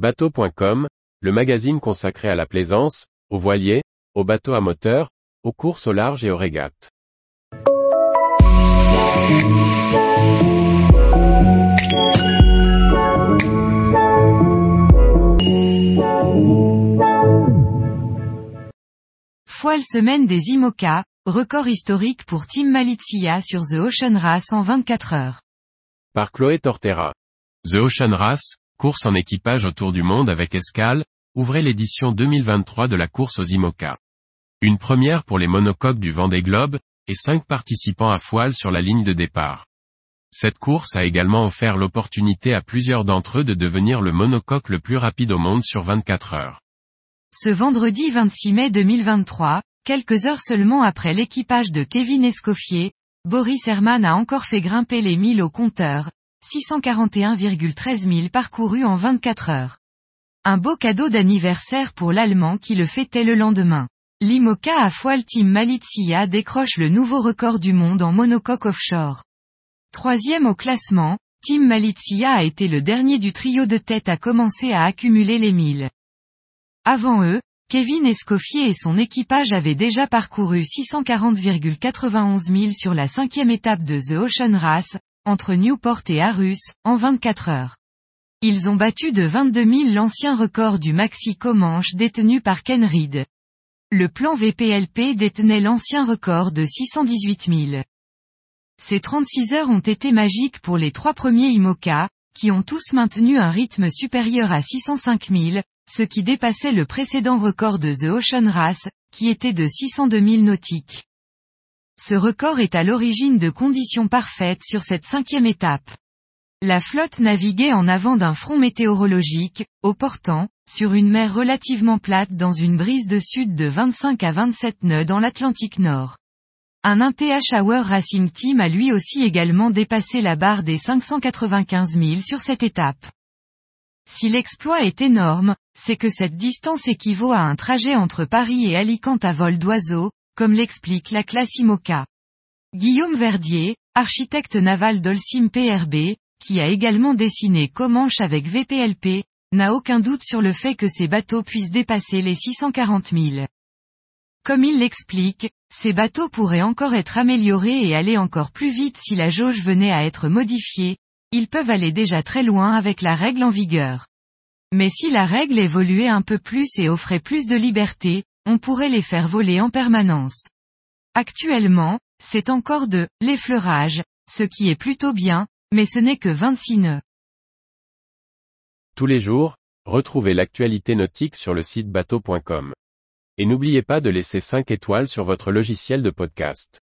Bateau.com, le magazine consacré à la plaisance, aux voiliers, aux bateaux à moteur, aux courses au large et aux régates. Foile semaine des IMOCA, record historique pour Team Malizia sur The Ocean Race en 24 heures. Par Chloé Tortera. The Ocean Race, course en équipage autour du monde avec escale, ouvrez l'édition 2023 de la course aux IMOCA. Une première pour les monocoques du Vendée Globe, et cinq participants à foile sur la ligne de départ. Cette course a également offert l'opportunité à plusieurs d'entre eux de devenir le monocoque le plus rapide au monde sur 24 heures. Ce vendredi 26 mai 2023, quelques heures seulement après l'équipage de Kevin Escoffier, Boris Herman a encore fait grimper les 1000 au compteur, 641,13 000 parcourus en 24 heures. Un beau cadeau d'anniversaire pour l'Allemand qui le fêtait le lendemain. L'IMOCA à foile Team Malizia décroche le nouveau record du monde en monocoque offshore. Troisième au classement, Team Malizia a été le dernier du trio de tête à commencer à accumuler les 1000. Avant eux, Kevin Escoffier et son équipage avaient déjà parcouru 640,91 000 sur la cinquième étape de The Ocean Race, entre Newport et Arus, en 24 heures. Ils ont battu de 22 000 l'ancien record du maxi Comanche détenu par Ken Reed. Le plan VPLP détenait l'ancien record de 618 000. Ces 36 heures ont été magiques pour les trois premiers IMOCA, qui ont tous maintenu un rythme supérieur à 605 000, ce qui dépassait le précédent record de The Ocean Race, qui était de 602 000 nautiques. Ce record est à l'origine de conditions parfaites sur cette cinquième étape. La flotte naviguait en avant d'un front météorologique, au portant, sur une mer relativement plate dans une brise de sud de 25 à 27 nœuds dans l'Atlantique Nord. Un 1TH Hour Racing Team a lui aussi également dépassé la barre des 595 000 sur cette étape. Si l'exploit est énorme, c'est que cette distance équivaut à un trajet entre Paris et Alicante à vol d'oiseau, comme l'explique la classe IMOCA. Guillaume Verdier, architecte naval d'Olsim PRB, qui a également dessiné Comanche avec VPLP, n'a aucun doute sur le fait que ces bateaux puissent dépasser les 640 000. Comme il l'explique, ces bateaux pourraient encore être améliorés et aller encore plus vite si la jauge venait à être modifiée, ils peuvent aller déjà très loin avec la règle en vigueur. Mais si la règle évoluait un peu plus et offrait plus de liberté, on pourrait les faire voler en permanence. Actuellement, c'est encore de l'effleurage, ce qui est plutôt bien, mais ce n'est que 26 nœuds. Tous les jours, retrouvez l'actualité nautique sur le site bateau.com. Et n'oubliez pas de laisser 5 étoiles sur votre logiciel de podcast.